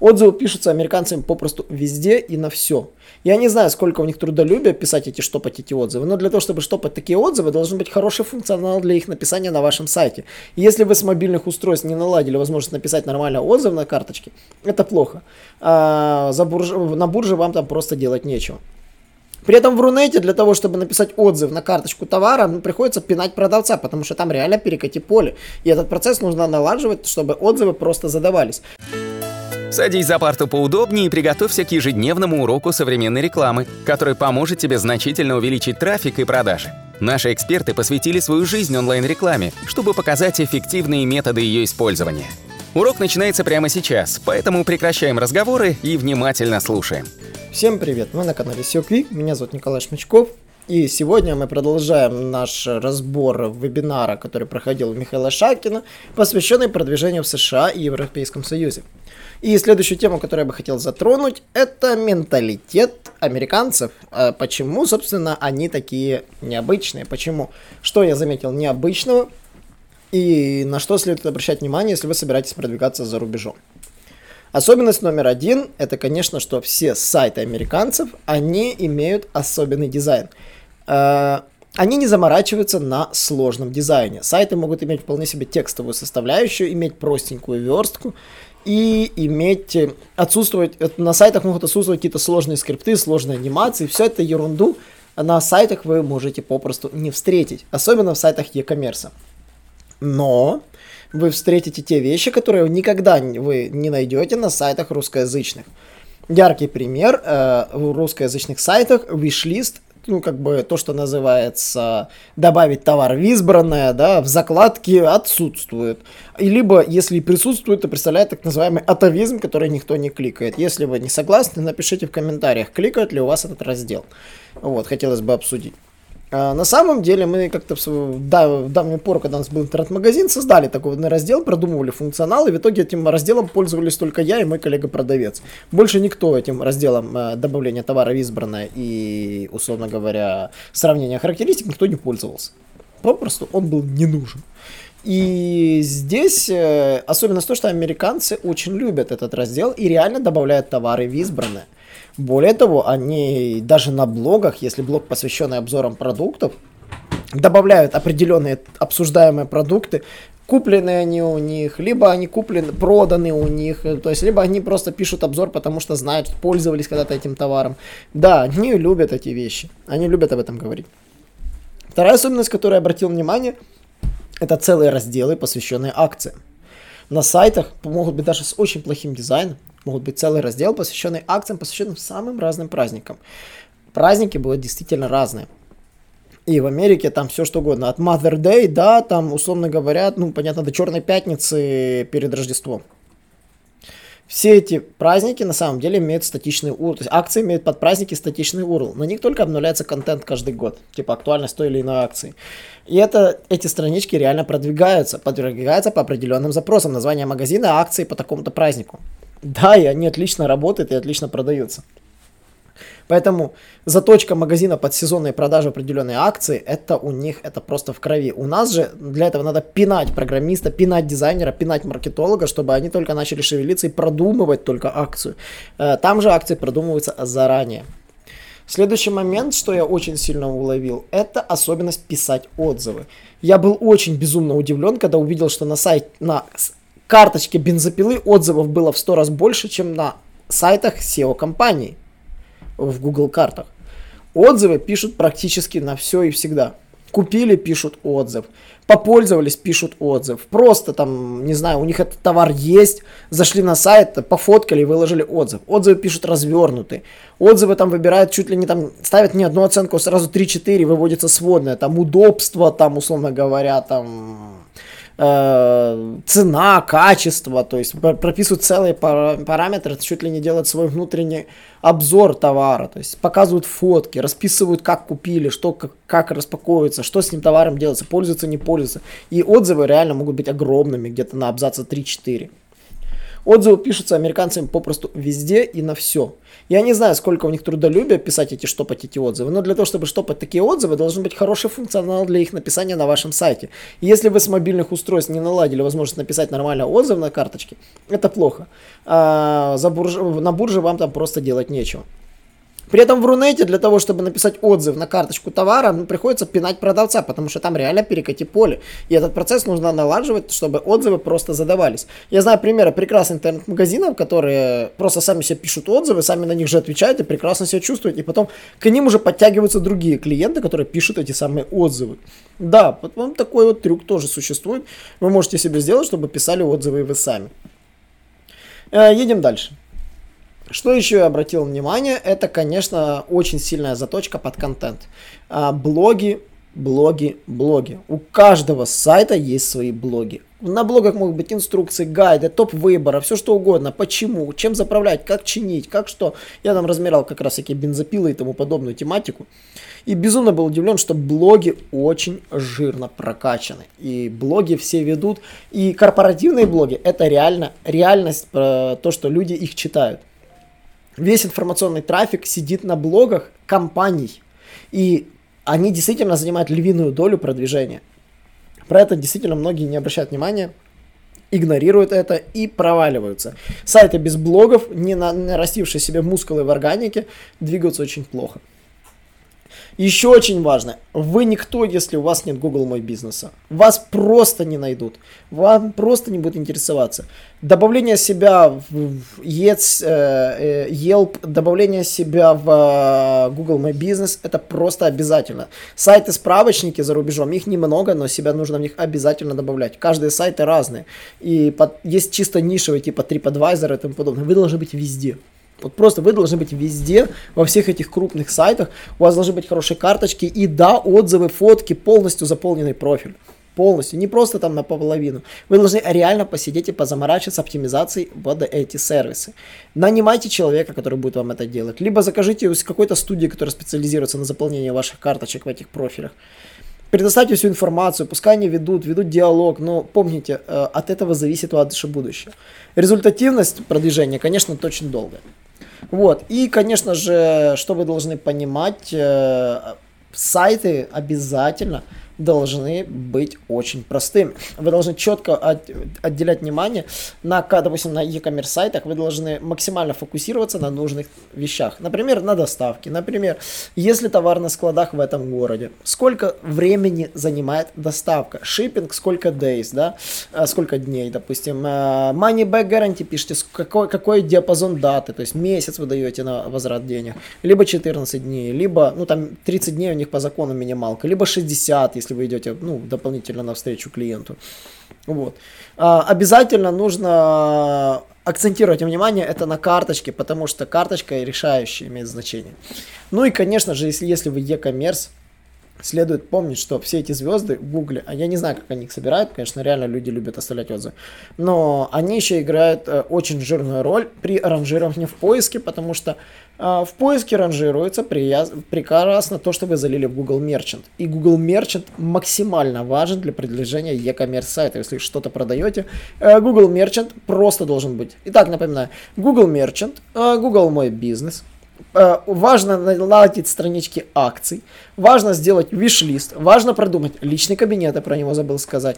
Отзывы пишутся американцами попросту везде и на все. Я не знаю, сколько у них трудолюбия писать эти, штопать эти отзывы, но для того, чтобы штопать такие отзывы, должен быть хороший функционал для их написания на вашем сайте. И если вы с мобильных устройств не наладили возможность написать нормально отзыв на карточке, это плохо. А за бурж... На бурже вам там просто делать нечего. При этом в Рунете для того, чтобы написать отзыв на карточку товара, ну, приходится пинать продавца, потому что там реально перекати поле. И этот процесс нужно налаживать, чтобы отзывы просто задавались. Садись за парту поудобнее и приготовься к ежедневному уроку современной рекламы, который поможет тебе значительно увеличить трафик и продажи. Наши эксперты посвятили свою жизнь онлайн-рекламе, чтобы показать эффективные методы ее использования. Урок начинается прямо сейчас, поэтому прекращаем разговоры и внимательно слушаем. Всем привет, вы на канале SEO Quick, меня зовут Николай Шмачков, и сегодня мы продолжаем наш разбор вебинара, который проходил у Михаила Шакина, посвященный продвижению в США и Европейском Союзе. И следующую тему, которую я бы хотел затронуть, это менталитет американцев. А почему, собственно, они такие необычные? Почему? Что я заметил необычного? И на что следует обращать внимание, если вы собираетесь продвигаться за рубежом? Особенность номер один, это, конечно, что все сайты американцев, они имеют особенный дизайн. А, они не заморачиваются на сложном дизайне. Сайты могут иметь вполне себе текстовую составляющую, иметь простенькую верстку, и иметь, э, отсутствовать, на сайтах могут отсутствовать какие-то сложные скрипты, сложные анимации, все это ерунду на сайтах вы можете попросту не встретить, особенно в сайтах e-commerce. Но вы встретите те вещи, которые никогда вы не найдете на сайтах русскоязычных. Яркий пример э, в русскоязычных сайтах Wishlist ну, как бы то, что называется добавить товар в избранное, да, в закладке отсутствует. И либо, если присутствует, то представляет так называемый атовизм, который никто не кликает. Если вы не согласны, напишите в комментариях, кликает ли у вас этот раздел. Вот, хотелось бы обсудить. А на самом деле мы как-то в, да, в давнюю пору, когда у нас был интернет-магазин, создали такой раздел, продумывали функционал, и в итоге этим разделом пользовались только я и мой коллега-продавец. Больше никто этим разделом э, добавления товара в избранное и, условно говоря, сравнения характеристик никто не пользовался. Попросту он был не нужен. И здесь э, особенность то, что американцы очень любят этот раздел и реально добавляют товары в избранное. Более того, они даже на блогах, если блог посвященный обзорам продуктов, добавляют определенные обсуждаемые продукты, куплены они у них, либо они куплены, проданы у них, то есть либо они просто пишут обзор, потому что знают, пользовались когда-то этим товаром. Да, они любят эти вещи, они любят об этом говорить. Вторая особенность, которую я обратил внимание, это целые разделы, посвященные акциям. На сайтах могут быть даже с очень плохим дизайном, могут быть целый раздел, посвященный акциям, посвященным самым разным праздникам. Праздники будут действительно разные. И в Америке там все что угодно. От Mother Day, да, там, условно говоря, ну, понятно, до Черной Пятницы перед Рождеством. Все эти праздники на самом деле имеют статичный URL. То есть акции имеют под праздники статичный URL. На них только обновляется контент каждый год. Типа актуальность той или иной акции. И это, эти странички реально продвигаются. Продвигаются по определенным запросам. Название магазина, акции по такому-то празднику. Да, и они отлично работают и отлично продаются. Поэтому заточка магазина под сезонные продажи определенной акции, это у них, это просто в крови. У нас же для этого надо пинать программиста, пинать дизайнера, пинать маркетолога, чтобы они только начали шевелиться и продумывать только акцию. Э, там же акции продумываются заранее. Следующий момент, что я очень сильно уловил, это особенность писать отзывы. Я был очень безумно удивлен, когда увидел, что на сайте, на карточке бензопилы отзывов было в 100 раз больше, чем на сайтах SEO-компаний в Google картах. Отзывы пишут практически на все и всегда. Купили, пишут отзыв. Попользовались, пишут отзыв. Просто там, не знаю, у них этот товар есть, зашли на сайт, пофоткали выложили отзыв. Отзывы пишут развернутые. Отзывы там выбирают чуть ли не там, ставят не одну оценку, а сразу 3-4, выводится сводная. Там удобство, там, условно говоря, там Э, цена, качество, то есть прописывают целые параметры, чуть ли не делают свой внутренний обзор товара, то есть показывают фотки, расписывают, как купили, что, как, как распаковывается, что с ним товаром делается, пользуется, не пользуется. И отзывы реально могут быть огромными, где-то на абзаца 3-4. Отзывы пишутся американцами попросту везде и на все. Я не знаю, сколько у них трудолюбия писать эти, штопать эти отзывы, но для того, чтобы штопать такие отзывы, должен быть хороший функционал для их написания на вашем сайте. если вы с мобильных устройств не наладили возможность написать нормально отзыв на карточке, это плохо. А за бурж... На бурже вам там просто делать нечего. При этом в Рунете для того, чтобы написать отзыв на карточку товара, ну, приходится пинать продавца, потому что там реально перекати поле. И этот процесс нужно налаживать, чтобы отзывы просто задавались. Я знаю примеры прекрасных интернет-магазинов, которые просто сами себе пишут отзывы, сами на них же отвечают и прекрасно себя чувствуют. И потом к ним уже подтягиваются другие клиенты, которые пишут эти самые отзывы. Да, вот такой вот трюк тоже существует. Вы можете себе сделать, чтобы писали отзывы вы сами. Э, едем дальше. Что еще я обратил внимание, это, конечно, очень сильная заточка под контент. А, блоги, блоги, блоги. У каждого сайта есть свои блоги. На блогах могут быть инструкции, гайды, топ выбора, все что угодно. Почему, чем заправлять, как чинить, как что. Я там размерял как раз всякие бензопилы и тому подобную тематику. И безумно был удивлен, что блоги очень жирно прокачаны. И блоги все ведут. И корпоративные блоги это реально реальность, то, что люди их читают весь информационный трафик сидит на блогах компаний. И они действительно занимают львиную долю продвижения. Про это действительно многие не обращают внимания, игнорируют это и проваливаются. Сайты без блогов, не нарастившие себе мускулы в органике, двигаются очень плохо. Еще очень важно, вы никто, если у вас нет Google Мой Бизнеса. Вас просто не найдут. Вам просто не будут интересоваться. Добавление себя в э, э, Yelp, добавление себя в э, Google My Business, это просто обязательно. Сайты-справочники за рубежом, их немного, но себя нужно в них обязательно добавлять. Каждые сайты разные. И под, есть чисто нишевые, типа TripAdvisor и тому подобное. Вы должны быть везде. Вот просто вы должны быть везде, во всех этих крупных сайтах, у вас должны быть хорошие карточки и да, отзывы, фотки, полностью заполненный профиль. Полностью, не просто там на половину. Вы должны реально посидеть и позаморачиваться оптимизацией под эти сервисы. Нанимайте человека, который будет вам это делать. Либо закажите у какой-то студии, которая специализируется на заполнении ваших карточек в этих профилях. Предоставьте всю информацию, пускай они ведут, ведут диалог, но помните, э, от этого зависит ваше будущее. Результативность продвижения, конечно, очень долгая. Вот. И, конечно же, что вы должны понимать, э, сайты обязательно должны быть очень простыми. Вы должны четко от, отделять внимание на, допустим, на e-commerce сайтах, вы должны максимально фокусироваться на нужных вещах. Например, на доставке. Например, если товар на складах в этом городе, сколько времени занимает доставка? Шиппинг, сколько days, да? А, сколько дней, допустим. А, money back guarantee пишите, какой, какой диапазон даты, то есть месяц вы даете на возврат денег, либо 14 дней, либо, ну там 30 дней у них по закону минималка, либо 60, если если вы идете ну, дополнительно навстречу клиенту. Вот. А, обязательно нужно акцентировать внимание это на карточке, потому что карточка решающая имеет значение. Ну и, конечно же, если, если вы e-commerce, следует помнить, что все эти звезды в Гугле, а я не знаю, как они их собирают, конечно, реально люди любят оставлять отзывы, но они еще играют э, очень жирную роль при ранжировании в поиске, потому что э, в поиске ранжируется прияз... прекрасно то, что вы залили в Google Merchant. И Google Merchant максимально важен для продвижения e-commerce сайта. Если что-то продаете, э, Google Merchant просто должен быть. Итак, напоминаю, Google Merchant, э, Google Мой Бизнес, важно наладить странички акций, важно сделать виш-лист, важно продумать личный кабинет, я про него забыл сказать.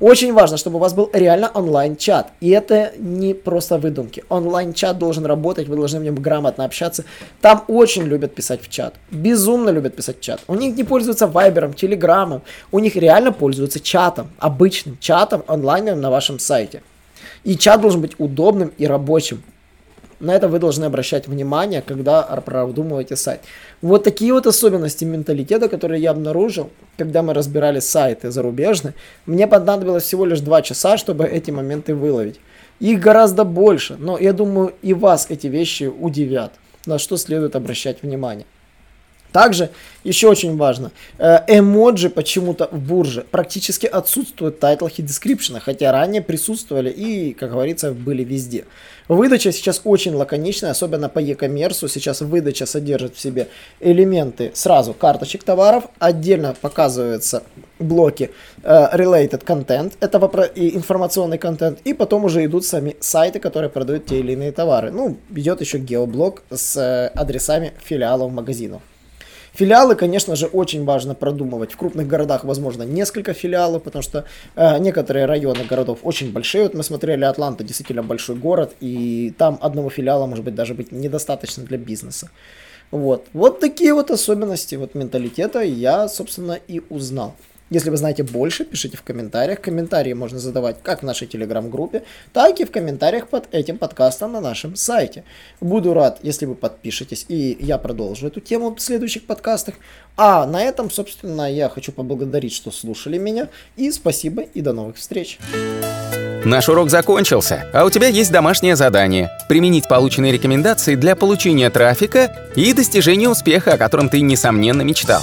Очень важно, чтобы у вас был реально онлайн-чат. И это не просто выдумки. Онлайн-чат должен работать, вы должны в нем грамотно общаться. Там очень любят писать в чат. Безумно любят писать в чат. У них не пользуются вайбером, телеграммом. У них реально пользуются чатом, обычным чатом онлайном на вашем сайте. И чат должен быть удобным и рабочим. На это вы должны обращать внимание, когда продумываете сайт. Вот такие вот особенности менталитета, которые я обнаружил, когда мы разбирали сайты зарубежные. Мне понадобилось всего лишь 2 часа, чтобы эти моменты выловить. Их гораздо больше, но я думаю и вас эти вещи удивят, на что следует обращать внимание. Также, еще очень важно, э, эмоджи почему-то в бурже практически отсутствуют в тайтлах и дескрипшенах, хотя ранее присутствовали и, как говорится, были везде. Выдача сейчас очень лаконичная, особенно по e-commerce. Сейчас выдача содержит в себе элементы сразу карточек товаров, отдельно показываются блоки э, related content, это информационный контент, и потом уже идут сами сайты, которые продают те или иные товары. Ну, идет еще геоблок с э, адресами филиалов магазинов. Филиалы, конечно же, очень важно продумывать. В крупных городах, возможно, несколько филиалов, потому что э, некоторые районы городов очень большие. Вот мы смотрели Атланта, действительно большой город, и там одного филиала, может быть, даже быть недостаточно для бизнеса. Вот. Вот такие вот особенности вот менталитета я, собственно, и узнал. Если вы знаете больше, пишите в комментариях. Комментарии можно задавать как в нашей телеграм-группе, так и в комментариях под этим подкастом на нашем сайте. Буду рад, если вы подпишетесь, и я продолжу эту тему в следующих подкастах. А на этом, собственно, я хочу поблагодарить, что слушали меня. И спасибо, и до новых встреч. Наш урок закончился, а у тебя есть домашнее задание – применить полученные рекомендации для получения трафика и достижения успеха, о котором ты, несомненно, мечтал.